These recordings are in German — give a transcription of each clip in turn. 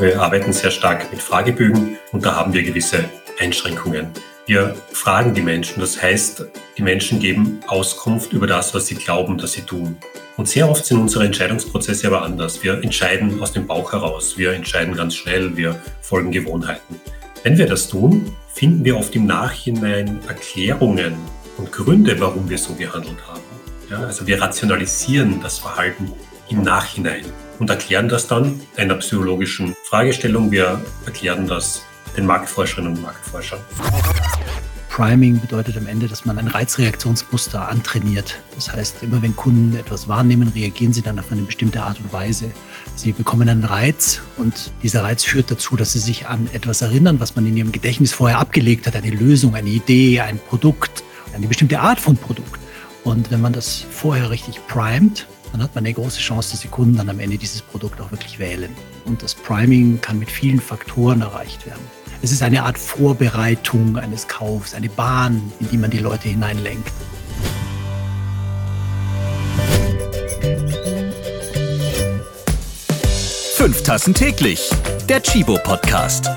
Wir arbeiten sehr stark mit Fragebögen und da haben wir gewisse Einschränkungen. Wir fragen die Menschen, das heißt, die Menschen geben Auskunft über das, was sie glauben, dass sie tun. Und sehr oft sind unsere Entscheidungsprozesse aber anders. Wir entscheiden aus dem Bauch heraus, wir entscheiden ganz schnell, wir folgen Gewohnheiten. Wenn wir das tun, finden wir oft im Nachhinein Erklärungen und Gründe, warum wir so gehandelt haben. Ja, also wir rationalisieren das Verhalten im Nachhinein und erklären das dann einer psychologischen Fragestellung. Wir erklären das den Marktforscherinnen und Marktforschern. Priming bedeutet am Ende, dass man ein Reizreaktionsmuster antrainiert. Das heißt, immer wenn Kunden etwas wahrnehmen, reagieren sie dann auf eine bestimmte Art und Weise. Sie bekommen einen Reiz und dieser Reiz führt dazu, dass sie sich an etwas erinnern, was man in ihrem Gedächtnis vorher abgelegt hat, eine Lösung, eine Idee, ein Produkt, eine bestimmte Art von Produkt. Und wenn man das vorher richtig primet, dann hat man eine große Chance, dass die Kunden dann am Ende dieses Produkt auch wirklich wählen. Und das Priming kann mit vielen Faktoren erreicht werden. Es ist eine Art Vorbereitung eines Kaufs, eine Bahn, in die man die Leute hineinlenkt. Fünf Tassen täglich. Der Chibo Podcast.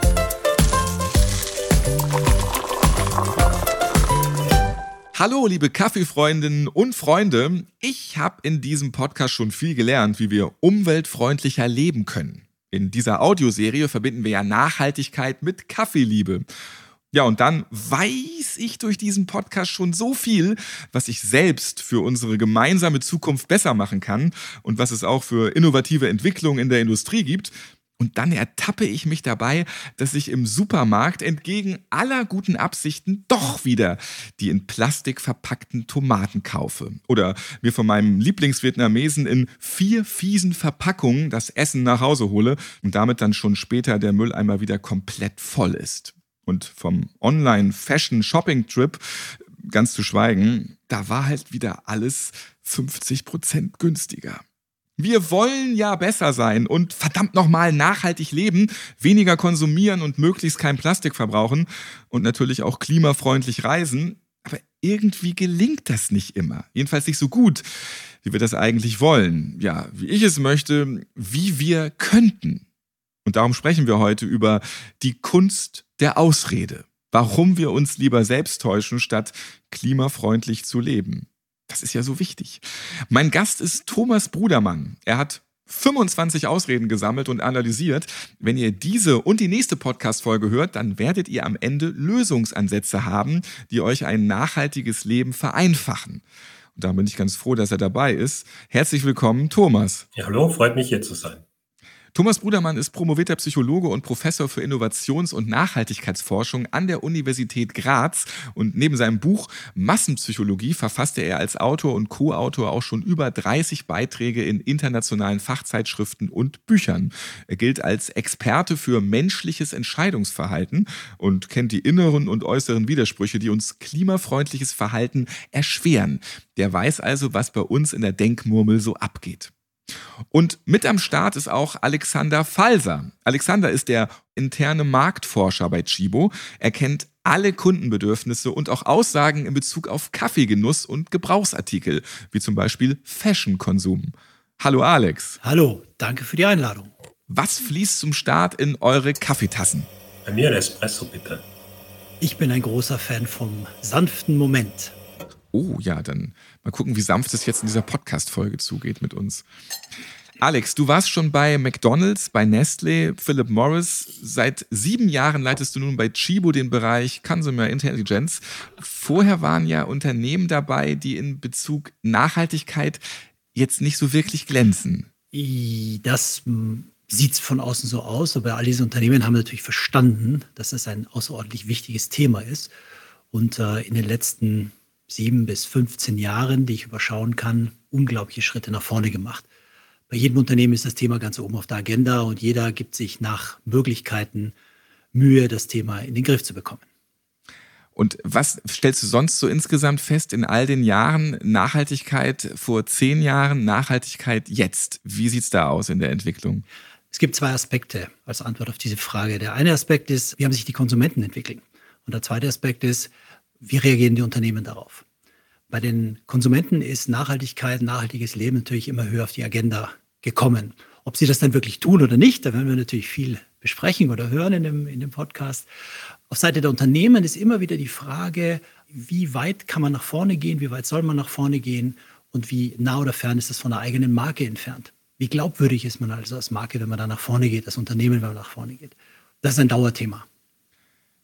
Hallo, liebe Kaffeefreundinnen und Freunde. Ich habe in diesem Podcast schon viel gelernt, wie wir umweltfreundlicher leben können. In dieser Audioserie verbinden wir ja Nachhaltigkeit mit Kaffeeliebe. Ja, und dann weiß ich durch diesen Podcast schon so viel, was ich selbst für unsere gemeinsame Zukunft besser machen kann und was es auch für innovative Entwicklungen in der Industrie gibt. Und dann ertappe ich mich dabei, dass ich im Supermarkt entgegen aller guten Absichten doch wieder die in Plastik verpackten Tomaten kaufe. Oder mir von meinem Lieblingsvietnamesen in vier fiesen Verpackungen das Essen nach Hause hole und damit dann schon später der Mülleimer wieder komplett voll ist. Und vom Online-Fashion-Shopping-Trip ganz zu schweigen, da war halt wieder alles 50 Prozent günstiger. Wir wollen ja besser sein und verdammt nochmal nachhaltig leben, weniger konsumieren und möglichst kein Plastik verbrauchen und natürlich auch klimafreundlich reisen. Aber irgendwie gelingt das nicht immer. Jedenfalls nicht so gut, wie wir das eigentlich wollen. Ja, wie ich es möchte, wie wir könnten. Und darum sprechen wir heute über die Kunst der Ausrede. Warum wir uns lieber selbst täuschen, statt klimafreundlich zu leben. Das ist ja so wichtig. Mein Gast ist Thomas Brudermann. Er hat 25 Ausreden gesammelt und analysiert. Wenn ihr diese und die nächste Podcast-Folge hört, dann werdet ihr am Ende Lösungsansätze haben, die euch ein nachhaltiges Leben vereinfachen. Und da bin ich ganz froh, dass er dabei ist. Herzlich willkommen, Thomas. Ja, hallo, freut mich hier zu sein. Thomas Brudermann ist promovierter Psychologe und Professor für Innovations- und Nachhaltigkeitsforschung an der Universität Graz. Und neben seinem Buch Massenpsychologie verfasste er als Autor und Co-Autor auch schon über 30 Beiträge in internationalen Fachzeitschriften und Büchern. Er gilt als Experte für menschliches Entscheidungsverhalten und kennt die inneren und äußeren Widersprüche, die uns klimafreundliches Verhalten erschweren. Der weiß also, was bei uns in der Denkmurmel so abgeht. Und mit am Start ist auch Alexander Falser. Alexander ist der interne Marktforscher bei Chibo. Er kennt alle Kundenbedürfnisse und auch Aussagen in Bezug auf Kaffeegenuss und Gebrauchsartikel, wie zum Beispiel Fashionkonsum. Hallo Alex. Hallo, danke für die Einladung. Was fließt zum Start in eure Kaffeetassen? Bei mir ein Espresso, bitte. Ich bin ein großer Fan vom sanften Moment. Oh ja, dann mal gucken, wie sanft es jetzt in dieser Podcast-Folge zugeht mit uns. Alex, du warst schon bei McDonald's, bei Nestle, Philip Morris. Seit sieben Jahren leitest du nun bei Chibo den Bereich Consumer Intelligence. Vorher waren ja Unternehmen dabei, die in Bezug Nachhaltigkeit jetzt nicht so wirklich glänzen. Das sieht von außen so aus, aber all diese Unternehmen haben natürlich verstanden, dass es ein außerordentlich wichtiges Thema ist. Und äh, in den letzten sieben bis 15 Jahren, die ich überschauen kann, unglaubliche Schritte nach vorne gemacht. Bei jedem Unternehmen ist das Thema ganz oben auf der Agenda und jeder gibt sich nach Möglichkeiten Mühe, das Thema in den Griff zu bekommen. Und was stellst du sonst so insgesamt fest in all den Jahren Nachhaltigkeit vor zehn Jahren, Nachhaltigkeit jetzt? Wie sieht es da aus in der Entwicklung? Es gibt zwei Aspekte als Antwort auf diese Frage. Der eine Aspekt ist, wie haben sich die Konsumenten entwickelt? Und der zweite Aspekt ist, wie reagieren die Unternehmen darauf? Bei den Konsumenten ist Nachhaltigkeit, nachhaltiges Leben natürlich immer höher auf die Agenda gekommen. Ob sie das dann wirklich tun oder nicht, da werden wir natürlich viel besprechen oder hören in dem, in dem Podcast. Auf Seite der Unternehmen ist immer wieder die Frage, wie weit kann man nach vorne gehen, wie weit soll man nach vorne gehen und wie nah oder fern ist das von der eigenen Marke entfernt. Wie glaubwürdig ist man also als Marke, wenn man da nach vorne geht, als Unternehmen, wenn man nach vorne geht. Das ist ein Dauerthema.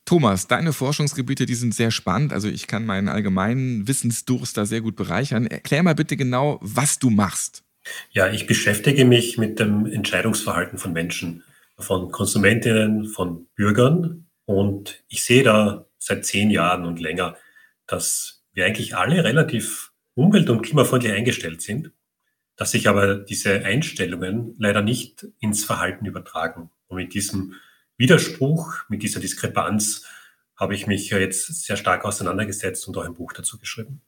Thomas, deine Forschungsgebiete, die sind sehr spannend. Also ich kann meinen allgemeinen Wissensdurst da sehr gut bereichern. Erklär mal bitte genau, was du machst. Ja, ich beschäftige mich mit dem Entscheidungsverhalten von Menschen, von Konsumentinnen, von Bürgern. Und ich sehe da seit zehn Jahren und länger, dass wir eigentlich alle relativ umwelt- und klimafreundlich eingestellt sind, dass sich aber diese Einstellungen leider nicht ins Verhalten übertragen. Und mit diesem Widerspruch, mit dieser Diskrepanz habe ich mich jetzt sehr stark auseinandergesetzt und auch ein Buch dazu geschrieben.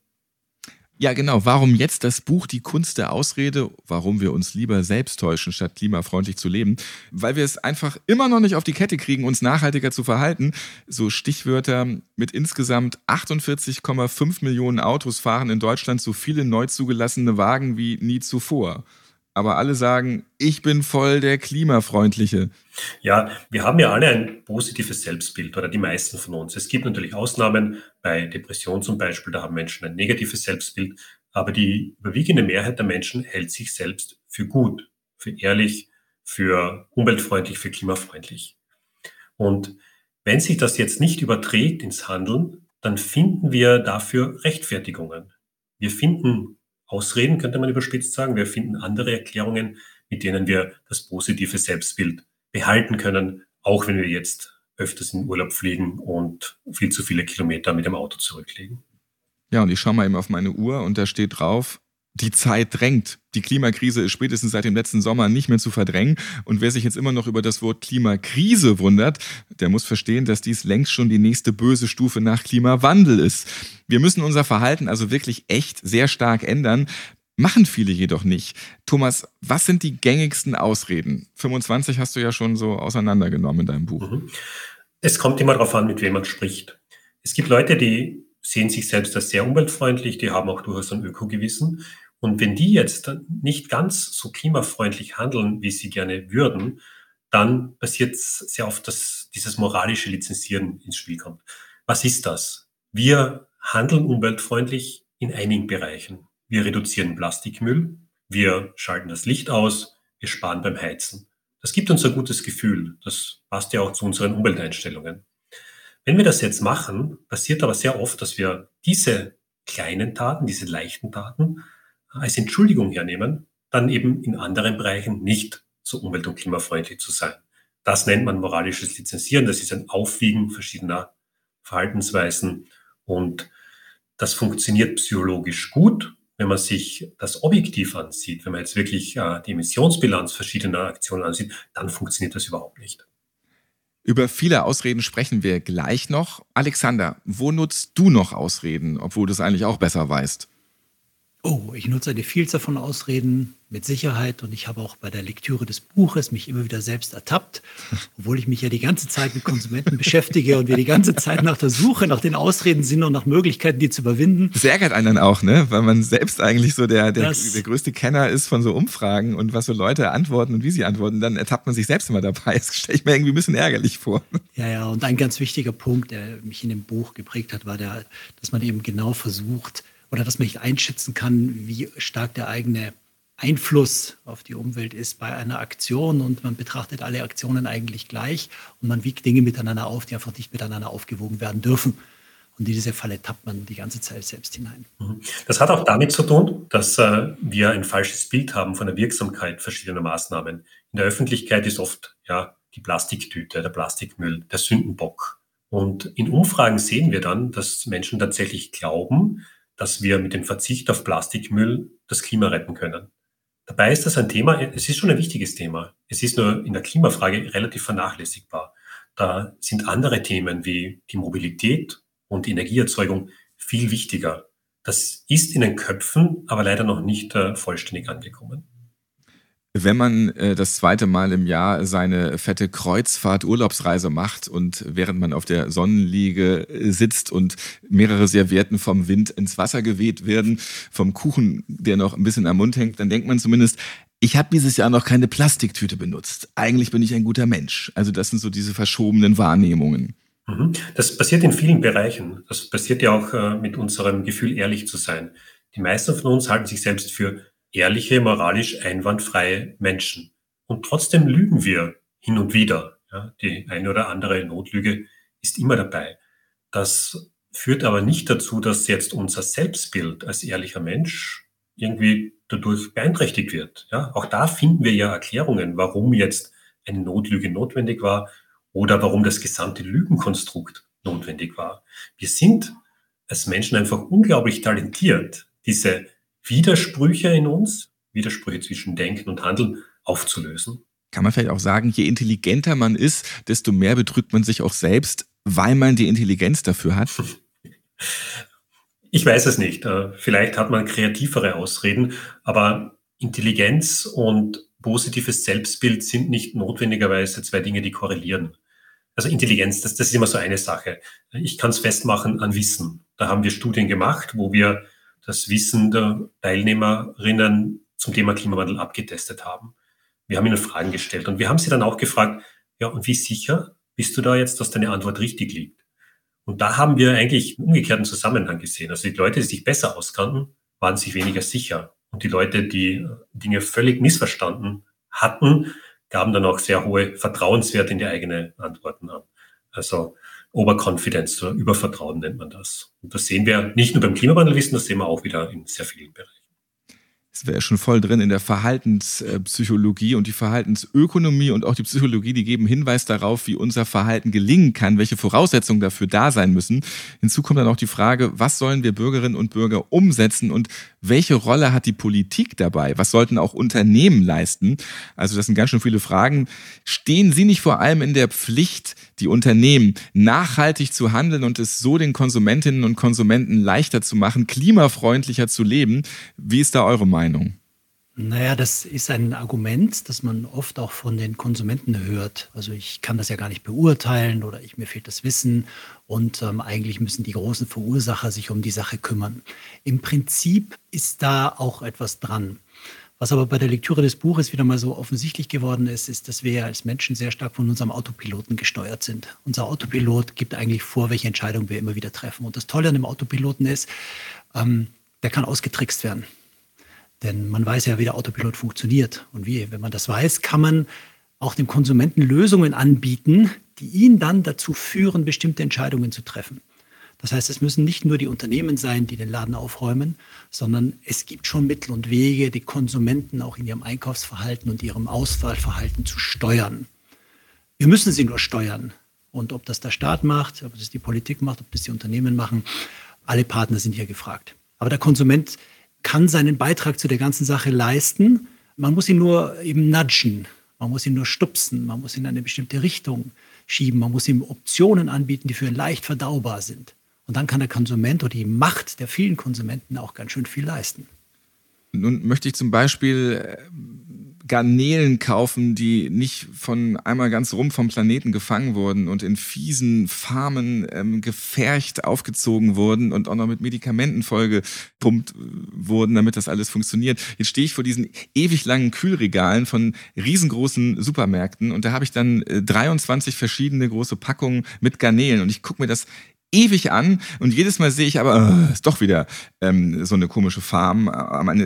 Ja, genau. Warum jetzt das Buch Die Kunst der Ausrede? Warum wir uns lieber selbst täuschen, statt klimafreundlich zu leben? Weil wir es einfach immer noch nicht auf die Kette kriegen, uns nachhaltiger zu verhalten. So Stichwörter mit insgesamt 48,5 Millionen Autos fahren in Deutschland so viele neu zugelassene Wagen wie nie zuvor aber alle sagen, ich bin voll der Klimafreundliche. Ja, wir haben ja alle ein positives Selbstbild oder die meisten von uns. Es gibt natürlich Ausnahmen, bei Depression zum Beispiel, da haben Menschen ein negatives Selbstbild, aber die überwiegende Mehrheit der Menschen hält sich selbst für gut, für ehrlich, für umweltfreundlich, für klimafreundlich. Und wenn sich das jetzt nicht überträgt ins Handeln, dann finden wir dafür Rechtfertigungen. Wir finden Ausreden, könnte man überspitzt sagen. Wir finden andere Erklärungen, mit denen wir das positive Selbstbild behalten können, auch wenn wir jetzt öfters in Urlaub fliegen und viel zu viele Kilometer mit dem Auto zurücklegen. Ja, und ich schaue mal eben auf meine Uhr und da steht drauf, die Zeit drängt. Die Klimakrise ist spätestens seit dem letzten Sommer nicht mehr zu verdrängen. Und wer sich jetzt immer noch über das Wort Klimakrise wundert, der muss verstehen, dass dies längst schon die nächste böse Stufe nach Klimawandel ist. Wir müssen unser Verhalten also wirklich echt sehr stark ändern. Machen viele jedoch nicht. Thomas, was sind die gängigsten Ausreden? 25 hast du ja schon so auseinandergenommen in deinem Buch. Mhm. Es kommt immer darauf an, mit wem man spricht. Es gibt Leute, die sehen sich selbst als sehr umweltfreundlich, die haben auch durchaus ein Ökogewissen. Und wenn die jetzt nicht ganz so klimafreundlich handeln, wie sie gerne würden, dann passiert sehr oft, dass dieses moralische Lizenzieren ins Spiel kommt. Was ist das? Wir handeln umweltfreundlich in einigen Bereichen. Wir reduzieren Plastikmüll, wir schalten das Licht aus, wir sparen beim Heizen. Das gibt uns ein gutes Gefühl. Das passt ja auch zu unseren Umwelteinstellungen. Wenn wir das jetzt machen, passiert aber sehr oft, dass wir diese kleinen Taten, diese leichten Taten als Entschuldigung hernehmen, dann eben in anderen Bereichen nicht so umwelt- und klimafreundlich zu sein. Das nennt man moralisches Lizenzieren. Das ist ein Aufwiegen verschiedener Verhaltensweisen und das funktioniert psychologisch gut, wenn man sich das objektiv ansieht. Wenn man jetzt wirklich äh, die Emissionsbilanz verschiedener Aktionen ansieht, dann funktioniert das überhaupt nicht. Über viele Ausreden sprechen wir gleich noch. Alexander, wo nutzt du noch Ausreden, obwohl du es eigentlich auch besser weißt? Oh, ich nutze eine Vielzahl von Ausreden mit Sicherheit und ich habe auch bei der Lektüre des Buches mich immer wieder selbst ertappt, obwohl ich mich ja die ganze Zeit mit Konsumenten beschäftige und wir die ganze Zeit nach der Suche nach den Ausreden sind und nach Möglichkeiten, die zu überwinden. Das ärgert einen dann auch, ne? Weil man selbst eigentlich so der, der, der größte Kenner ist von so Umfragen und was so Leute antworten und wie sie antworten, dann ertappt man sich selbst immer dabei. Das stelle ich mir irgendwie ein bisschen ärgerlich vor. Ja, ja, und ein ganz wichtiger Punkt, der mich in dem Buch geprägt hat, war der, dass man eben genau versucht, oder dass man nicht einschätzen kann, wie stark der eigene Einfluss auf die Umwelt ist bei einer Aktion und man betrachtet alle Aktionen eigentlich gleich und man wiegt Dinge miteinander auf, die einfach nicht miteinander aufgewogen werden dürfen. Und in diese Falle tappt man die ganze Zeit selbst hinein. Mhm. Das hat auch damit zu tun, dass äh, wir ein falsches Bild haben von der Wirksamkeit verschiedener Maßnahmen. In der Öffentlichkeit ist oft ja, die Plastiktüte, der Plastikmüll, der Sündenbock. Und in Umfragen sehen wir dann, dass Menschen tatsächlich glauben, dass wir mit dem Verzicht auf Plastikmüll das Klima retten können. Dabei ist das ein Thema, es ist schon ein wichtiges Thema. Es ist nur in der Klimafrage relativ vernachlässigbar. Da sind andere Themen wie die Mobilität und die Energieerzeugung viel wichtiger. Das ist in den Köpfen aber leider noch nicht äh, vollständig angekommen. Wenn man äh, das zweite Mal im Jahr seine fette Kreuzfahrt-Urlaubsreise macht und während man auf der Sonnenliege äh, sitzt und mehrere Servietten vom Wind ins Wasser geweht werden, vom Kuchen, der noch ein bisschen am Mund hängt, dann denkt man zumindest, ich habe dieses Jahr noch keine Plastiktüte benutzt. Eigentlich bin ich ein guter Mensch. Also das sind so diese verschobenen Wahrnehmungen. Mhm. Das passiert in vielen Bereichen. Das passiert ja auch äh, mit unserem Gefühl, ehrlich zu sein. Die meisten von uns halten sich selbst für ehrliche, moralisch einwandfreie Menschen. Und trotzdem lügen wir hin und wieder. Ja, die eine oder andere Notlüge ist immer dabei. Das führt aber nicht dazu, dass jetzt unser Selbstbild als ehrlicher Mensch irgendwie dadurch beeinträchtigt wird. Ja, auch da finden wir ja Erklärungen, warum jetzt eine Notlüge notwendig war oder warum das gesamte Lügenkonstrukt notwendig war. Wir sind als Menschen einfach unglaublich talentiert, diese Widersprüche in uns, Widersprüche zwischen Denken und Handeln aufzulösen. Kann man vielleicht auch sagen, je intelligenter man ist, desto mehr betrügt man sich auch selbst, weil man die Intelligenz dafür hat? Ich weiß es nicht. Äh, vielleicht hat man kreativere Ausreden, aber Intelligenz und positives Selbstbild sind nicht notwendigerweise zwei Dinge, die korrelieren. Also Intelligenz, das, das ist immer so eine Sache. Ich kann es festmachen an Wissen. Da haben wir Studien gemacht, wo wir das Wissen der Teilnehmerinnen zum Thema Klimawandel abgetestet haben. Wir haben ihnen Fragen gestellt und wir haben sie dann auch gefragt, ja, und wie sicher bist du da jetzt, dass deine Antwort richtig liegt? Und da haben wir eigentlich einen umgekehrten Zusammenhang gesehen. Also die Leute, die sich besser auskannten, waren sich weniger sicher. Und die Leute, die Dinge völlig missverstanden hatten, gaben dann auch sehr hohe Vertrauenswerte in die eigenen Antworten an. Also Overconfidence oder Übervertrauen nennt man das. Und das sehen wir nicht nur beim Klimawandelwissen, das sehen wir auch wieder in sehr vielen Bereichen es wäre schon voll drin in der Verhaltenspsychologie und die Verhaltensökonomie und auch die Psychologie, die geben Hinweis darauf, wie unser Verhalten gelingen kann, welche Voraussetzungen dafür da sein müssen. Hinzu kommt dann auch die Frage, was sollen wir Bürgerinnen und Bürger umsetzen und welche Rolle hat die Politik dabei? Was sollten auch Unternehmen leisten? Also das sind ganz schön viele Fragen. Stehen Sie nicht vor allem in der Pflicht, die Unternehmen nachhaltig zu handeln und es so den Konsumentinnen und Konsumenten leichter zu machen, klimafreundlicher zu leben? Wie ist da eure Meinung? Naja, das ist ein Argument, das man oft auch von den Konsumenten hört. Also ich kann das ja gar nicht beurteilen oder ich, mir fehlt das Wissen und ähm, eigentlich müssen die großen Verursacher sich um die Sache kümmern. Im Prinzip ist da auch etwas dran. Was aber bei der Lektüre des Buches wieder mal so offensichtlich geworden ist, ist, dass wir als Menschen sehr stark von unserem Autopiloten gesteuert sind. Unser Autopilot gibt eigentlich vor, welche Entscheidung wir immer wieder treffen. Und das Tolle an dem Autopiloten ist, ähm, der kann ausgetrickst werden. Denn man weiß ja, wie der Autopilot funktioniert und wie. Wenn man das weiß, kann man auch dem Konsumenten Lösungen anbieten, die ihn dann dazu führen, bestimmte Entscheidungen zu treffen. Das heißt, es müssen nicht nur die Unternehmen sein, die den Laden aufräumen, sondern es gibt schon Mittel und Wege, die Konsumenten auch in ihrem Einkaufsverhalten und ihrem Auswahlverhalten zu steuern. Wir müssen sie nur steuern. Und ob das der Staat macht, ob das die Politik macht, ob das die Unternehmen machen, alle Partner sind hier gefragt. Aber der Konsument kann seinen Beitrag zu der ganzen Sache leisten. Man muss ihn nur eben nudgen, man muss ihn nur stupsen, man muss ihn in eine bestimmte Richtung schieben, man muss ihm Optionen anbieten, die für ihn leicht verdaubar sind. Und dann kann der Konsument oder die Macht der vielen Konsumenten auch ganz schön viel leisten. Nun möchte ich zum Beispiel äh, Garnelen kaufen, die nicht von einmal ganz rum vom Planeten gefangen wurden und in fiesen Farmen ähm, gefercht aufgezogen wurden und auch noch mit Medikamenten vollgepumpt äh, wurden, damit das alles funktioniert. Jetzt stehe ich vor diesen ewig langen Kühlregalen von riesengroßen Supermärkten und da habe ich dann 23 äh, verschiedene große Packungen mit Garnelen und ich gucke mir das ewig an und jedes Mal sehe ich aber, äh, ist doch wieder ähm, so eine komische Farm.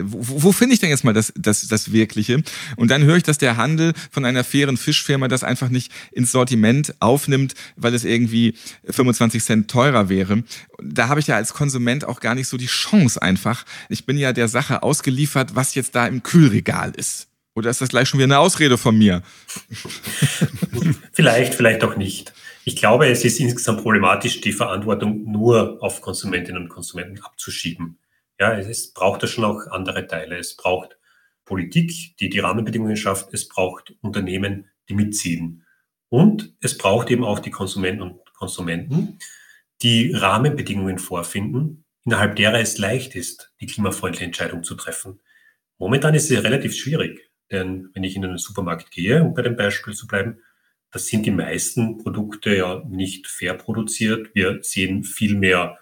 Wo, wo finde ich denn jetzt mal das, das, das Wirkliche? Und dann höre ich, dass der Handel von einer fairen Fischfirma das einfach nicht ins Sortiment aufnimmt, weil es irgendwie 25 Cent teurer wäre. Da habe ich ja als Konsument auch gar nicht so die Chance einfach. Ich bin ja der Sache ausgeliefert, was jetzt da im Kühlregal ist. Oder ist das gleich schon wieder eine Ausrede von mir? vielleicht, vielleicht auch nicht. Ich glaube, es ist insgesamt problematisch, die Verantwortung nur auf Konsumentinnen und Konsumenten abzuschieben. Ja, es braucht da schon auch andere Teile. Es braucht Politik, die die Rahmenbedingungen schafft. Es braucht Unternehmen, die mitziehen. Und es braucht eben auch die Konsumenten und Konsumenten, die Rahmenbedingungen vorfinden, innerhalb derer es leicht ist, die klimafreundliche Entscheidung zu treffen. Momentan ist es relativ schwierig, denn wenn ich in einen Supermarkt gehe, um bei dem Beispiel zu bleiben, das sind die meisten Produkte ja nicht fair produziert. Wir sehen viel mehr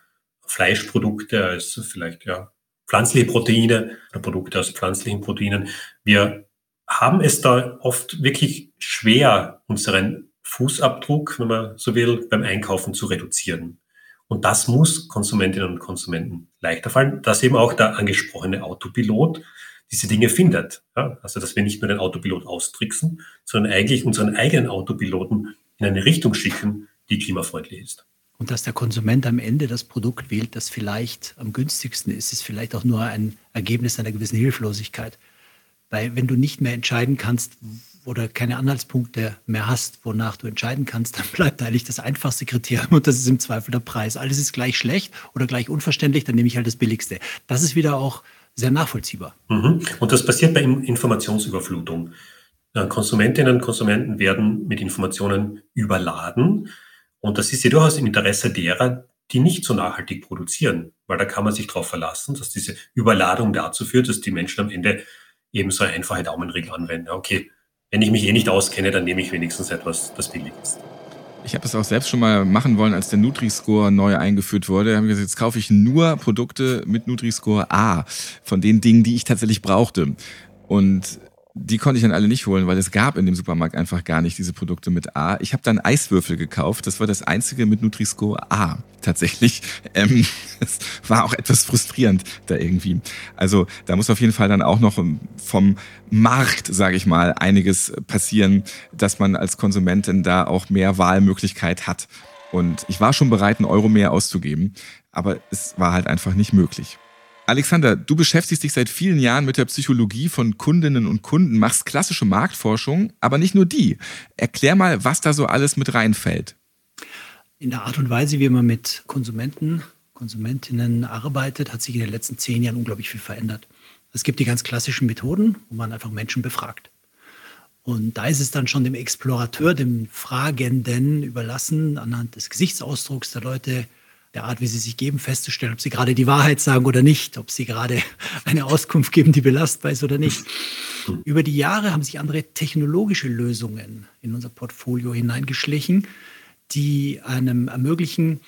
Fleischprodukte als vielleicht ja pflanzliche Proteine oder Produkte aus pflanzlichen Proteinen. Wir haben es da oft wirklich schwer, unseren Fußabdruck, wenn man so will, beim Einkaufen zu reduzieren. Und das muss Konsumentinnen und Konsumenten leichter fallen, dass eben auch der angesprochene Autopilot diese Dinge findet. Ja, also, dass wir nicht nur den Autopilot austricksen, sondern eigentlich unseren eigenen Autopiloten in eine Richtung schicken, die klimafreundlich ist. Und dass der Konsument am Ende das Produkt wählt, das vielleicht am günstigsten ist, ist vielleicht auch nur ein Ergebnis einer gewissen Hilflosigkeit. Weil wenn du nicht mehr entscheiden kannst oder keine Anhaltspunkte mehr hast, wonach du entscheiden kannst, dann bleibt eigentlich das einfachste Kriterium und das ist im Zweifel der Preis. Alles ist gleich schlecht oder gleich unverständlich, dann nehme ich halt das Billigste. Das ist wieder auch sehr nachvollziehbar. Mhm. Und das passiert bei Informationsüberflutung. Äh, Konsumentinnen und Konsumenten werden mit Informationen überladen. Und das ist ja durchaus im Interesse derer, die nicht so nachhaltig produzieren, weil da kann man sich darauf verlassen, dass diese Überladung dazu führt, dass die Menschen am Ende eben so eine einfache Daumenregel anwenden. Okay, wenn ich mich eh nicht auskenne, dann nehme ich wenigstens etwas, das billig ist. Ich habe es auch selbst schon mal machen wollen, als der Nutri-Score neu eingeführt wurde. Da habe ich gesagt, jetzt kaufe ich nur Produkte mit Nutri-Score A, von den Dingen, die ich tatsächlich brauchte. Und die konnte ich dann alle nicht holen, weil es gab in dem Supermarkt einfach gar nicht diese Produkte mit A. Ich habe dann Eiswürfel gekauft. Das war das einzige mit Nutri-Score A tatsächlich. Ähm, es war auch etwas frustrierend da irgendwie. Also da muss auf jeden Fall dann auch noch vom Markt, sage ich mal, einiges passieren, dass man als Konsumentin da auch mehr Wahlmöglichkeit hat. Und ich war schon bereit, einen Euro mehr auszugeben, aber es war halt einfach nicht möglich. Alexander, du beschäftigst dich seit vielen Jahren mit der Psychologie von Kundinnen und Kunden, machst klassische Marktforschung, aber nicht nur die. Erklär mal, was da so alles mit reinfällt. In der Art und Weise, wie man mit Konsumenten, Konsumentinnen arbeitet, hat sich in den letzten zehn Jahren unglaublich viel verändert. Es gibt die ganz klassischen Methoden, wo man einfach Menschen befragt. Und da ist es dann schon dem Explorateur, dem Fragenden überlassen, anhand des Gesichtsausdrucks der Leute der Art, wie sie sich geben, festzustellen, ob sie gerade die Wahrheit sagen oder nicht, ob sie gerade eine Auskunft geben, die belastbar ist oder nicht. Über die Jahre haben sich andere technologische Lösungen in unser Portfolio hineingeschlichen, die einem ermöglichen,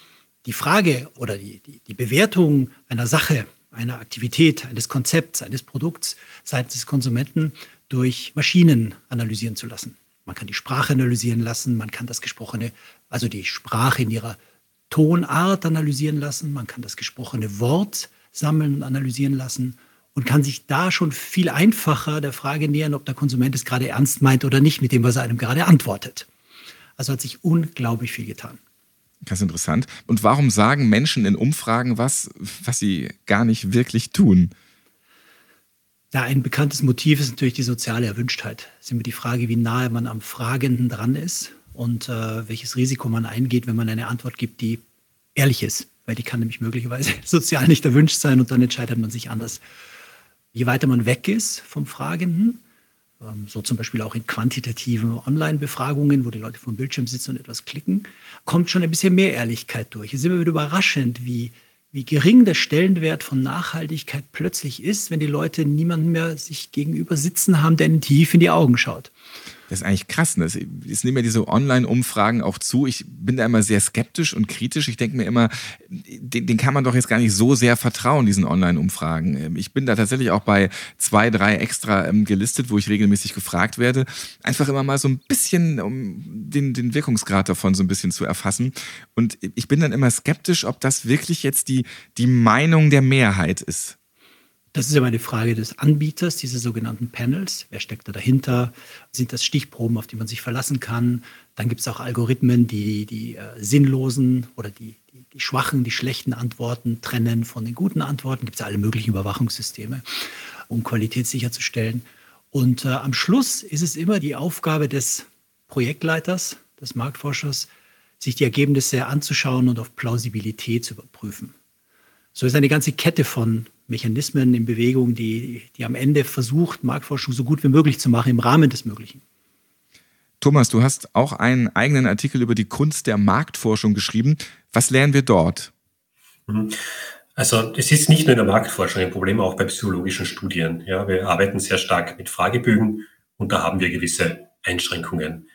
die Frage oder die, die, die Bewertung einer Sache, einer Aktivität, eines Konzepts, eines Produkts seitens des Konsumenten durch Maschinen analysieren zu lassen. Man kann die Sprache analysieren lassen, man kann das Gesprochene, also die Sprache in ihrer Tonart analysieren lassen, man kann das gesprochene Wort sammeln und analysieren lassen und kann sich da schon viel einfacher der Frage nähern, ob der Konsument es gerade ernst meint oder nicht mit dem, was er einem gerade antwortet. Also hat sich unglaublich viel getan. Ist interessant. Und warum sagen Menschen in Umfragen was, was sie gar nicht wirklich tun? Ja, ein bekanntes Motiv ist natürlich die soziale Erwünschtheit. Es ist immer die Frage, wie nahe man am Fragenden dran ist und äh, welches Risiko man eingeht, wenn man eine Antwort gibt, die ehrlich ist, weil die kann nämlich möglicherweise sozial nicht erwünscht sein und dann entscheidet man sich anders. Je weiter man weg ist vom Fragenden, ähm, so zum Beispiel auch in quantitativen Online-Befragungen, wo die Leute vom Bildschirm sitzen und etwas klicken, kommt schon ein bisschen mehr Ehrlichkeit durch. Es ist immer wieder überraschend, wie, wie gering der Stellenwert von Nachhaltigkeit plötzlich ist, wenn die Leute niemanden mehr sich gegenüber sitzen haben, der ihnen tief in die Augen schaut. Das ist eigentlich krass. Ne? Es nehmen ja diese Online-Umfragen auch zu. Ich bin da immer sehr skeptisch und kritisch. Ich denke mir immer, den, den, kann man doch jetzt gar nicht so sehr vertrauen, diesen Online-Umfragen. Ähm, ich bin da tatsächlich auch bei zwei, drei extra ähm, gelistet, wo ich regelmäßig gefragt werde. Einfach immer mal so ein bisschen, um den, den Wirkungsgrad davon so ein bisschen zu erfassen. Und ich bin dann immer skeptisch, ob das wirklich jetzt die, die Meinung der Mehrheit ist. Das ist immer eine Frage des Anbieters, diese sogenannten Panels. Wer steckt da dahinter? Sind das Stichproben, auf die man sich verlassen kann? Dann gibt es auch Algorithmen, die die äh, sinnlosen oder die, die, die, schwachen, die schlechten Antworten trennen von den guten Antworten. Gibt es alle möglichen Überwachungssysteme, um Qualität sicherzustellen. Und äh, am Schluss ist es immer die Aufgabe des Projektleiters, des Marktforschers, sich die Ergebnisse anzuschauen und auf Plausibilität zu überprüfen. So ist eine ganze Kette von Mechanismen in Bewegung, die, die am Ende versucht, Marktforschung so gut wie möglich zu machen im Rahmen des Möglichen. Thomas, du hast auch einen eigenen Artikel über die Kunst der Marktforschung geschrieben. Was lernen wir dort? Mhm. Also es ist nicht nur in der Marktforschung ein Problem, auch bei psychologischen Studien. Ja, wir arbeiten sehr stark mit Fragebögen und da haben wir gewisse Einschränkungen.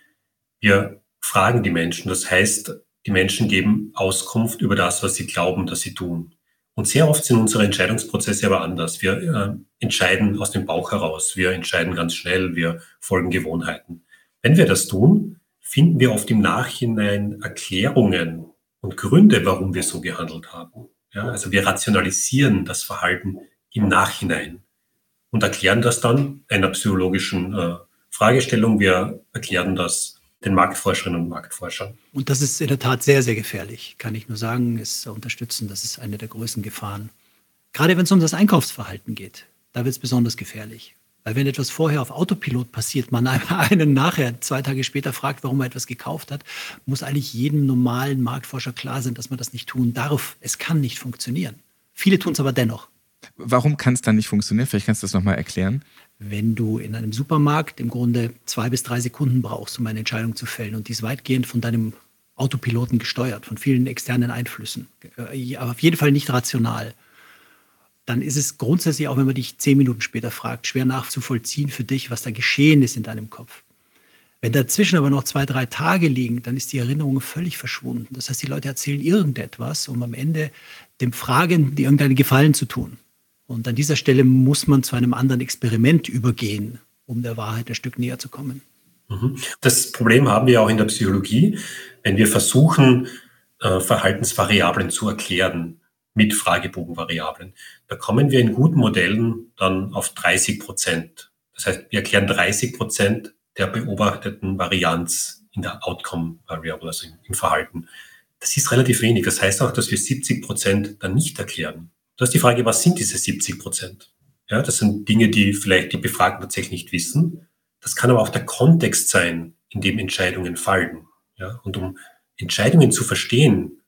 Wir fragen die Menschen, das heißt, die Menschen geben Auskunft über das, was sie glauben, dass sie tun. Und sehr oft sind unsere Entscheidungsprozesse aber anders. Wir äh, entscheiden aus dem Bauch heraus. Wir entscheiden ganz schnell. Wir folgen Gewohnheiten. Wenn wir das tun, finden wir oft im Nachhinein Erklärungen und Gründe, warum wir so gehandelt haben. Ja, also wir rationalisieren das Verhalten im Nachhinein und erklären das dann einer psychologischen äh, Fragestellung. Wir erklären das den Marktforscherinnen und Marktforschern. Und das ist in der Tat sehr, sehr gefährlich, kann ich nur sagen, ist unterstützen. Das ist eine der größten Gefahren. Gerade wenn es um das Einkaufsverhalten geht, da wird es besonders gefährlich. Weil wenn etwas vorher auf Autopilot passiert, man einen nachher, zwei Tage später fragt, warum er etwas gekauft hat, muss eigentlich jedem normalen Marktforscher klar sein, dass man das nicht tun darf. Es kann nicht funktionieren. Viele tun es aber dennoch. Warum kann es dann nicht funktionieren? Vielleicht kannst du das nochmal erklären wenn du in einem Supermarkt im Grunde zwei bis drei Sekunden brauchst, um eine Entscheidung zu fällen und die ist weitgehend von deinem Autopiloten gesteuert, von vielen externen Einflüssen, äh, aber auf jeden Fall nicht rational, dann ist es grundsätzlich, auch wenn man dich zehn Minuten später fragt, schwer nachzuvollziehen für dich, was da geschehen ist in deinem Kopf. Wenn dazwischen aber noch zwei, drei Tage liegen, dann ist die Erinnerung völlig verschwunden. Das heißt, die Leute erzählen irgendetwas, um am Ende dem Fragenden irgendeinen Gefallen zu tun. Und an dieser Stelle muss man zu einem anderen Experiment übergehen, um der Wahrheit ein Stück näher zu kommen. Mhm. Das Problem haben wir auch in der Psychologie, wenn wir versuchen, äh, Verhaltensvariablen zu erklären mit Fragebogenvariablen. Da kommen wir in guten Modellen dann auf 30 Prozent. Das heißt, wir erklären 30 Prozent der beobachteten Varianz in der Outcome Variable, also im Verhalten. Das ist relativ wenig. Das heißt auch, dass wir 70 Prozent dann nicht erklären. Da ist die Frage, was sind diese 70 Prozent? Ja, das sind Dinge, die vielleicht die Befragten tatsächlich nicht wissen. Das kann aber auch der Kontext sein, in dem Entscheidungen fallen. Ja, und um Entscheidungen zu verstehen,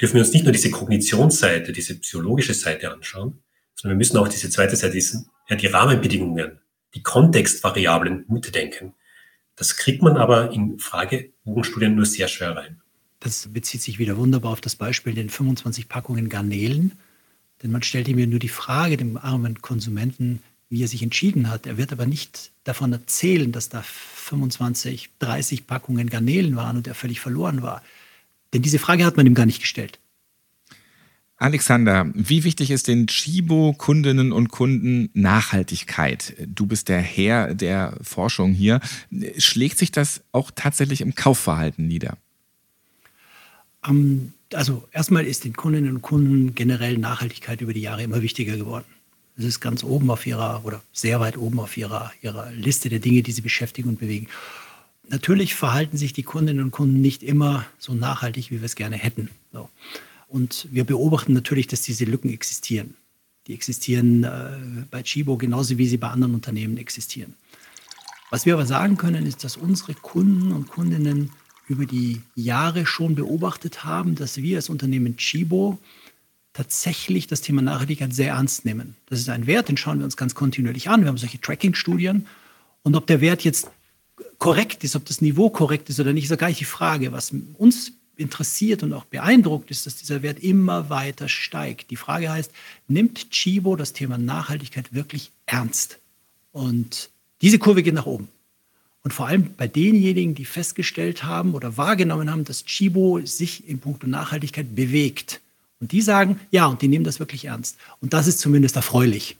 dürfen wir uns nicht nur diese Kognitionsseite, diese psychologische Seite anschauen, sondern wir müssen auch diese zweite Seite, diesen, ja, die Rahmenbedingungen, die Kontextvariablen mitdenken. Das kriegt man aber in Fragebogenstudien nur sehr schwer rein. Das bezieht sich wieder wunderbar auf das Beispiel den 25 Packungen Garnelen. Denn man stellt ihm ja nur die Frage, dem armen Konsumenten, wie er sich entschieden hat. Er wird aber nicht davon erzählen, dass da 25, 30 Packungen Garnelen waren und er völlig verloren war. Denn diese Frage hat man ihm gar nicht gestellt. Alexander, wie wichtig ist den Chibo-Kundinnen und Kunden Nachhaltigkeit? Du bist der Herr der Forschung hier. Schlägt sich das auch tatsächlich im Kaufverhalten nieder? Um, also erstmal ist den Kundinnen und Kunden generell Nachhaltigkeit über die Jahre immer wichtiger geworden. Es ist ganz oben auf ihrer oder sehr weit oben auf ihrer, ihrer Liste der Dinge, die sie beschäftigen und bewegen. Natürlich verhalten sich die Kundinnen und Kunden nicht immer so nachhaltig, wie wir es gerne hätten. So. Und wir beobachten natürlich, dass diese Lücken existieren. Die existieren äh, bei Chibo genauso wie sie bei anderen Unternehmen existieren. Was wir aber sagen können, ist, dass unsere Kunden und Kundinnen über die Jahre schon beobachtet haben, dass wir als Unternehmen Chibo tatsächlich das Thema Nachhaltigkeit sehr ernst nehmen. Das ist ein Wert, den schauen wir uns ganz kontinuierlich an. Wir haben solche Tracking-Studien. Und ob der Wert jetzt korrekt ist, ob das Niveau korrekt ist oder nicht, ist ja gar nicht die Frage. Was uns interessiert und auch beeindruckt ist, dass dieser Wert immer weiter steigt. Die Frage heißt, nimmt Chibo das Thema Nachhaltigkeit wirklich ernst? Und diese Kurve geht nach oben. Und vor allem bei denjenigen, die festgestellt haben oder wahrgenommen haben, dass Chibo sich in puncto Nachhaltigkeit bewegt. Und die sagen, ja, und die nehmen das wirklich ernst. Und das ist zumindest erfreulich.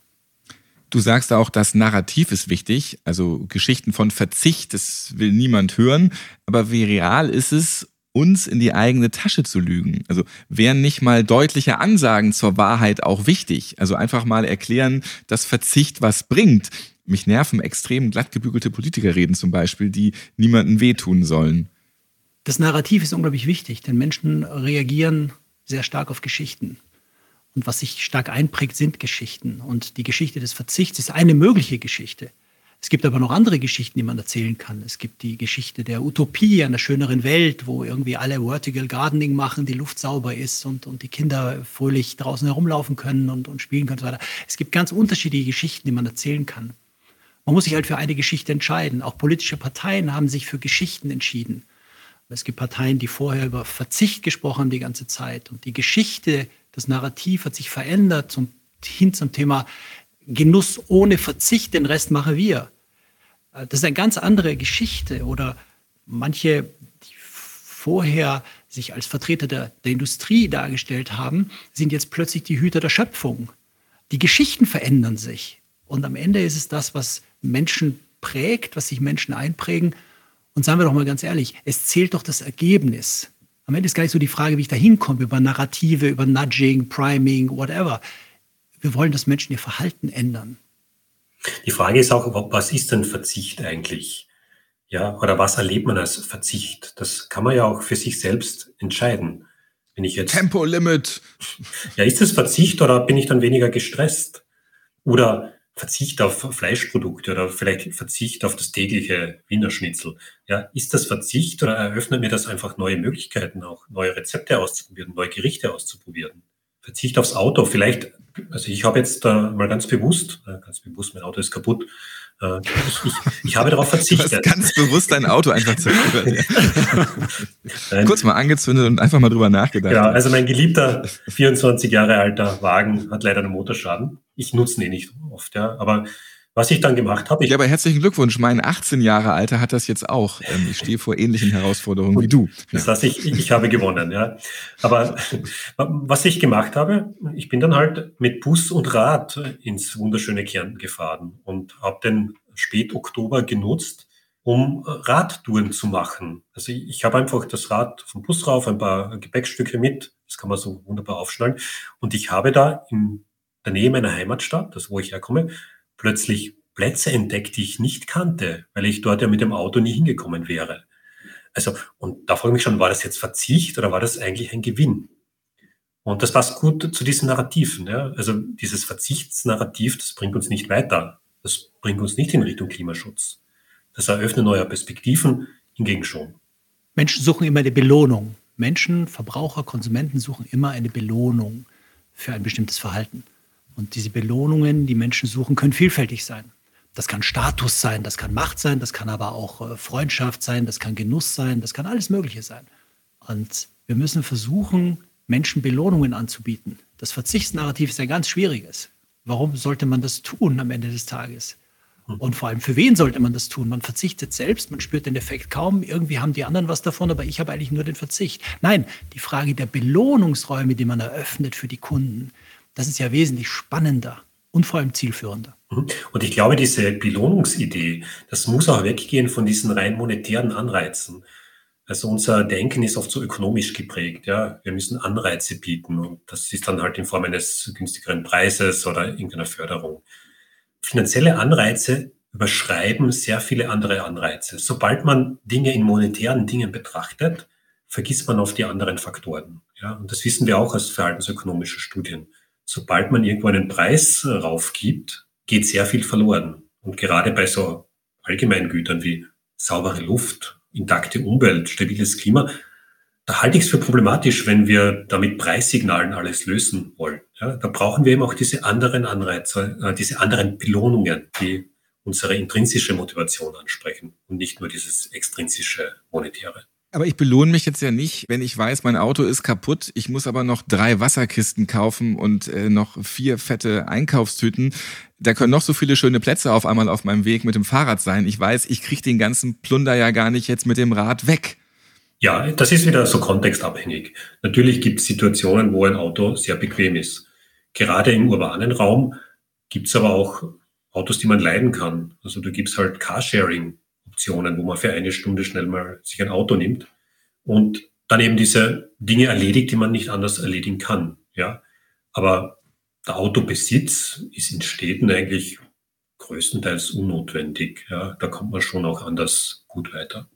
Du sagst auch, das Narrativ ist wichtig, also Geschichten von Verzicht, das will niemand hören. Aber wie real ist es, uns in die eigene Tasche zu lügen? Also wären nicht mal deutliche Ansagen zur Wahrheit auch wichtig? Also einfach mal erklären, dass Verzicht was bringt mich nerven extrem glattgebügelte Politikerreden zum Beispiel, die niemandem wehtun sollen. Das Narrativ ist unglaublich wichtig, denn Menschen reagieren sehr stark auf Geschichten. Und was sich stark einprägt, sind Geschichten. Und die Geschichte des Verzichts ist eine mögliche Geschichte. Es gibt aber noch andere Geschichten, die man erzählen kann. Es gibt die Geschichte der Utopie einer schöneren Welt, wo irgendwie alle Vertical Gardening machen, die Luft sauber ist und, und die Kinder fröhlich draußen herumlaufen können und, und spielen können und so weiter. Es gibt ganz unterschiedliche Geschichten, die man erzählen kann. Man muss sich halt für eine Geschichte entscheiden. Auch politische Parteien haben sich für Geschichten entschieden. Es gibt Parteien, die vorher über Verzicht gesprochen haben die ganze Zeit. Und die Geschichte, das Narrativ hat sich verändert zum, hin zum Thema Genuss ohne Verzicht, den Rest machen wir. Das ist eine ganz andere Geschichte. Oder manche vorher sich als Vertreter der, der Industrie dargestellt haben, sind jetzt plötzlich die Hüter der Schöpfung. Die Geschichten verändern sich. Und am Ende ist es das, was Menschen prägt, was sich Menschen einprägen. Und sagen wir doch mal ganz ehrlich, es zählt doch das Ergebnis. Am Ende ist gar nicht so die Frage, wie ich da hinkomme, über Narrative, über Nudging, Priming, whatever. Wir wollen, dass Menschen ihr Verhalten ändern. Die Frage ist auch, was ist denn Verzicht eigentlich? Ja, oder was erlebt man als Verzicht? Das kann man ja auch für sich selbst entscheiden. Wenn ich jetzt. Tempolimit. Ja, ist das Verzicht oder bin ich dann weniger gestresst? Oder Verzicht auf Fleischprodukte oder vielleicht Verzicht auf das tägliche Wiener Schnitzel. Ja, ist das Verzicht oder eröffnet mir das einfach neue Möglichkeiten, auch neue Rezepte auszuprobieren, neue Gerichte auszuprobieren? Verzicht aufs Auto, vielleicht, also ich habe jetzt äh, mal ganz bewusst, äh, ganz bewusst, mein Auto ist kaputt, äh, ich, ich, ich, habe darauf verzichtet. Ganz bewusst dein Auto einfach zerstört. Kurz mal angezündet und einfach mal drüber nachgedacht. Ja, also mein geliebter 24 Jahre alter Wagen hat leider einen Motorschaden. Ich nutze ihn eh nicht oft, ja, aber was ich dann gemacht habe. Ja, aber herzlichen Glückwunsch. Mein 18 Jahre Alter hat das jetzt auch. Ähm, ich stehe vor ähnlichen Herausforderungen wie du. Das heißt, ich, ich habe gewonnen, ja. Aber was ich gemacht habe, ich bin dann halt mit Bus und Rad ins wunderschöne Kärnten gefahren und habe den Spätoktober genutzt, um Radtouren zu machen. Also ich, ich habe einfach das Rad vom Bus rauf, ein paar Gepäckstücke mit, das kann man so wunderbar aufschnallen. Und ich habe da in der Nähe meiner Heimatstadt, das wo ich herkomme, plötzlich Plätze entdeckt, die ich nicht kannte, weil ich dort ja mit dem Auto nie hingekommen wäre. Also, und da frage ich mich schon, war das jetzt Verzicht oder war das eigentlich ein Gewinn? Und das passt gut zu diesen Narrativen. Ja? Also dieses Verzichtsnarrativ, das bringt uns nicht weiter. Das bringt uns nicht in Richtung Klimaschutz. Das eröffnet neue Perspektiven, hingegen schon. Menschen suchen immer eine Belohnung. Menschen, Verbraucher, Konsumenten suchen immer eine Belohnung für ein bestimmtes Verhalten. Und diese Belohnungen, die Menschen suchen, können vielfältig sein. Das kann Status sein, das kann Macht sein, das kann aber auch äh, Freundschaft sein, das kann Genuss sein, das kann alles Mögliche sein. Und wir müssen versuchen, Menschen Belohnungen anzubieten. Das Verzichtsnarrativ ist ein ganz schwieriges. Warum sollte man das tun am Ende des Tages? Hm. Und vor allem, für wen sollte man das tun? Man verzichtet selbst, man spürt den Effekt kaum. Irgendwie haben die anderen was davon, aber ich habe eigentlich nur den Verzicht. Nein, die Frage der Belohnungsräume, die man eröffnet für die Kunden, das ist ja wesentlich spannender und vor allem zielführender. Mhm. Und ich glaube, diese Belohnungsidee, das muss auch weggehen von diesen rein monetären Anreizen. Also unser Denken ist oft so ökonomisch geprägt. Ja, wir müssen Anreize bieten und das ist dann halt in Form eines günstigeren Preises oder irgendeiner Förderung. Finanzielle Anreize überschreiben sehr viele andere Anreize. Sobald man Dinge in monetären Dingen betrachtet, vergisst man auf die anderen Faktoren. Ja, und das wissen wir auch aus verhaltensökonomischen Studien sobald man irgendwo einen Preis raufgibt, geht sehr viel verloren. Und gerade bei so allgemeinen Gütern wie saubere Luft, intakte Umwelt, stabiles Klima, da halte ich es für problematisch, wenn wir damit Preissignalen alles lösen wollen. Ja, da brauchen wir eben auch diese anderen Anreize, äh, diese anderen Belohnungen, die unsere intrinsische Motivation ansprechen und nicht nur dieses extrinsische monetäre. Aber ich belohne mich jetzt ja nicht, wenn ich weiß, mein Auto ist kaputt. Ich muss aber noch drei Wasserkisten kaufen und äh, noch vier fette Einkaufstüten. Da können noch so viele schöne Plätze auf einmal auf meinem Weg mit dem Fahrrad sein. Ich weiß, ich kriege den ganzen Plunder ja gar nicht jetzt mit dem Rad weg. Ja, das ist wieder so kontextabhängig. Natürlich gibt es Situationen, wo ein Auto sehr bequem ist. Gerade im urbanen Raum gibt es aber auch Autos, die man leiden kann. Also du gibst halt Carsharing Optionen, wo man für eine Stunde schnell mal sich ein Auto nimmt und dann eben diese Dinge erledigt, die man nicht anders erledigen kann. Ja, aber der Autobesitz ist in Städten eigentlich größtenteils unnotwendig. Ja, da kommt man schon auch anders gut weiter.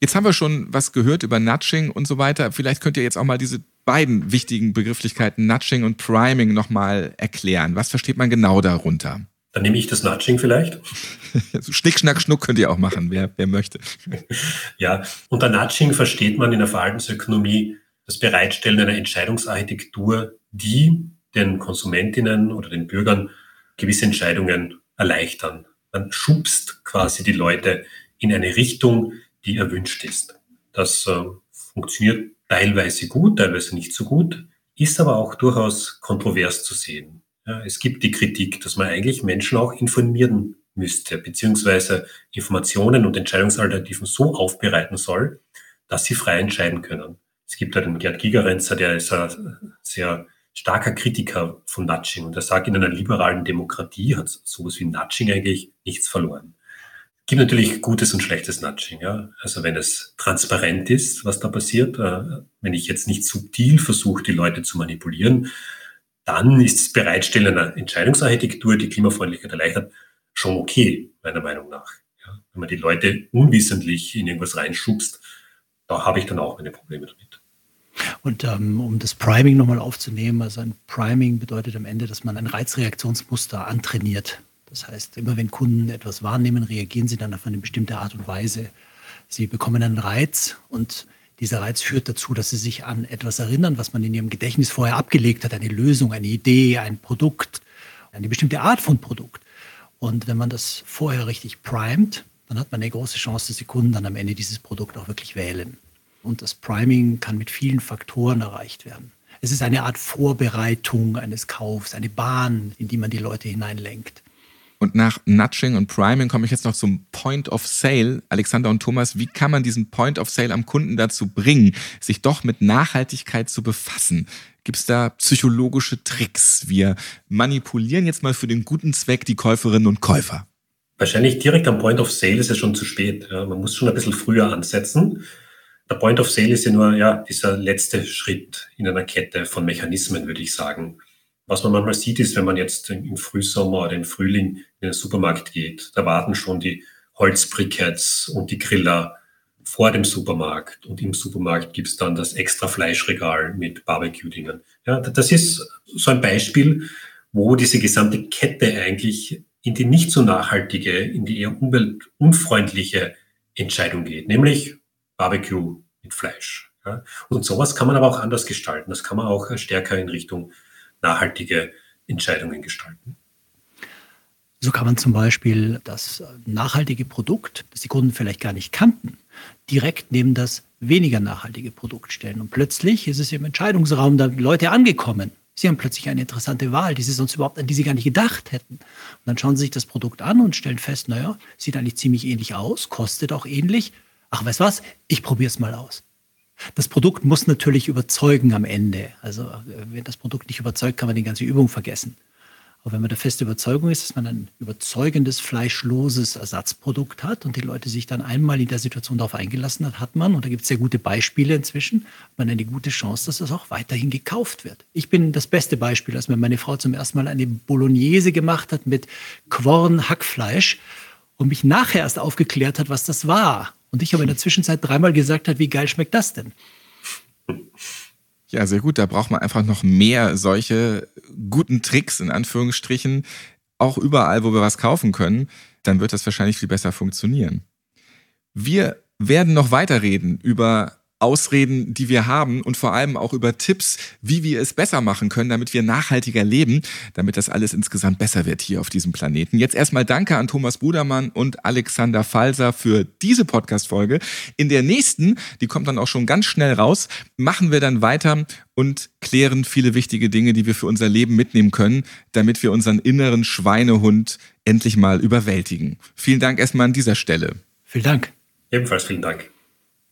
Jetzt haben wir schon was gehört über Nudging und so weiter. Vielleicht könnt ihr jetzt auch mal diese beiden wichtigen Begrifflichkeiten Nudging und Priming nochmal erklären. Was versteht man genau darunter? Dann nehme ich das Nudging vielleicht. Schnick, Schnack, Schnuck könnt ihr auch machen, wer, wer möchte. Ja, unter Nudging versteht man in der Verhaltensökonomie das Bereitstellen einer Entscheidungsarchitektur, die den Konsumentinnen oder den Bürgern gewisse Entscheidungen erleichtern. Man schubst quasi die Leute in eine Richtung, die erwünscht ist. Das äh, funktioniert teilweise gut, teilweise nicht so gut, ist aber auch durchaus kontrovers zu sehen. Ja, es gibt die Kritik, dass man eigentlich Menschen auch informieren müsste, beziehungsweise Informationen und Entscheidungsalternativen so aufbereiten soll, dass sie frei entscheiden können. Es gibt da den Gerd Gigerenzer, der ist ein sehr starker Kritiker von Nudging und er sagt, in einer liberalen Demokratie hat sowas wie Nudging eigentlich nichts verloren. Es gibt natürlich gutes und schlechtes Nudging. Ja? Also wenn es transparent ist, was da passiert, äh, wenn ich jetzt nicht subtil versuche, die Leute zu manipulieren, dann ist das Bereitstellen einer Entscheidungsarchitektur, die Klimafreundlichkeit erleichtert, schon okay, meiner Meinung nach. Ja? Wenn man die Leute unwissentlich in irgendwas reinschubst, da habe ich dann auch meine Probleme damit. Und ähm, um das Priming nochmal aufzunehmen, also ein Priming bedeutet am Ende, dass man ein Reizreaktionsmuster antrainiert. Das heißt, immer wenn Kunden etwas wahrnehmen, reagieren sie dann auf eine bestimmte Art und Weise. Sie bekommen einen Reiz und dieser Reiz führt dazu, dass sie sich an etwas erinnern, was man in ihrem Gedächtnis vorher abgelegt hat, eine Lösung, eine Idee, ein Produkt, eine bestimmte Art von Produkt. Und wenn man das vorher richtig primet, dann hat man eine große Chance, dass die Kunden dann am Ende dieses Produkt auch wirklich wählen. Und das Priming kann mit vielen Faktoren erreicht werden. Es ist eine Art Vorbereitung eines Kaufs, eine Bahn, in die man die Leute hineinlenkt. Und nach Nudging und Priming komme ich jetzt noch zum Point of Sale. Alexander und Thomas, wie kann man diesen Point of Sale am Kunden dazu bringen, sich doch mit Nachhaltigkeit zu befassen? Gibt es da psychologische Tricks? Wir manipulieren jetzt mal für den guten Zweck die Käuferinnen und Käufer. Wahrscheinlich direkt am Point of Sale ist es schon zu spät. Ja, man muss schon ein bisschen früher ansetzen. Der Point of Sale ist ja nur ja, dieser letzte Schritt in einer Kette von Mechanismen, würde ich sagen. Was man manchmal sieht, ist, wenn man jetzt im Frühsommer oder im Frühling in den Supermarkt geht, da warten schon die Holzbriketts und die Griller vor dem Supermarkt. Und im Supermarkt gibt's dann das extra Fleischregal mit Barbecue-Dingen. Ja, das ist so ein Beispiel, wo diese gesamte Kette eigentlich in die nicht so nachhaltige, in die eher umweltunfreundliche Entscheidung geht, nämlich Barbecue mit Fleisch. Ja. Und sowas kann man aber auch anders gestalten. Das kann man auch stärker in Richtung nachhaltige Entscheidungen gestalten. So kann man zum Beispiel das nachhaltige Produkt, das die Kunden vielleicht gar nicht kannten, direkt neben das weniger nachhaltige Produkt stellen. Und plötzlich ist es im Entscheidungsraum da Leute angekommen. Sie haben plötzlich eine interessante Wahl, die sie sonst überhaupt an die sie gar nicht gedacht hätten. Und dann schauen sie sich das Produkt an und stellen fest, naja, sieht eigentlich ziemlich ähnlich aus, kostet auch ähnlich, ach, weißt was, ich probiere es mal aus. Das Produkt muss natürlich überzeugen am Ende. Also wenn das Produkt nicht überzeugt, kann man die ganze Übung vergessen. Aber wenn man der feste Überzeugung ist, dass man ein überzeugendes, fleischloses Ersatzprodukt hat und die Leute sich dann einmal in der Situation darauf eingelassen hat, hat man, und da gibt es sehr gute Beispiele inzwischen, man eine gute Chance, dass das auch weiterhin gekauft wird. Ich bin das beste Beispiel, als mir meine Frau zum ersten Mal eine Bolognese gemacht hat mit Quorn Hackfleisch und mich nachher erst aufgeklärt hat, was das war. Und ich aber in der Zwischenzeit dreimal gesagt hat, wie geil schmeckt das denn? Ja, sehr gut. Da braucht man einfach noch mehr solche guten Tricks, in Anführungsstrichen, auch überall, wo wir was kaufen können. Dann wird das wahrscheinlich viel besser funktionieren. Wir werden noch weiterreden über Ausreden, die wir haben und vor allem auch über Tipps, wie wir es besser machen können, damit wir nachhaltiger leben, damit das alles insgesamt besser wird hier auf diesem Planeten. Jetzt erstmal danke an Thomas Budermann und Alexander Falser für diese Podcast-Folge. In der nächsten, die kommt dann auch schon ganz schnell raus, machen wir dann weiter und klären viele wichtige Dinge, die wir für unser Leben mitnehmen können, damit wir unseren inneren Schweinehund endlich mal überwältigen. Vielen Dank erstmal an dieser Stelle. Vielen Dank. Ebenfalls vielen Dank.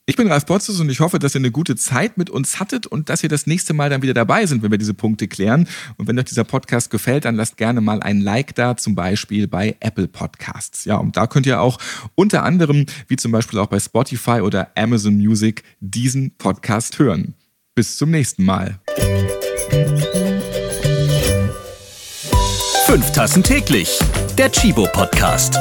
Ich bin Ralf Potzus und ich hoffe, dass ihr eine gute Zeit mit uns hattet und dass ihr das nächste Mal dann wieder dabei sind, wenn wir diese Punkte klären. Und wenn euch dieser Podcast gefällt, dann lasst gerne mal ein Like da, zum Beispiel bei Apple Podcasts. Ja, und da könnt ihr auch unter anderem, wie zum Beispiel auch bei Spotify oder Amazon Music, diesen Podcast hören. Bis zum nächsten Mal. Fünf Tassen täglich. Der Chibo Podcast.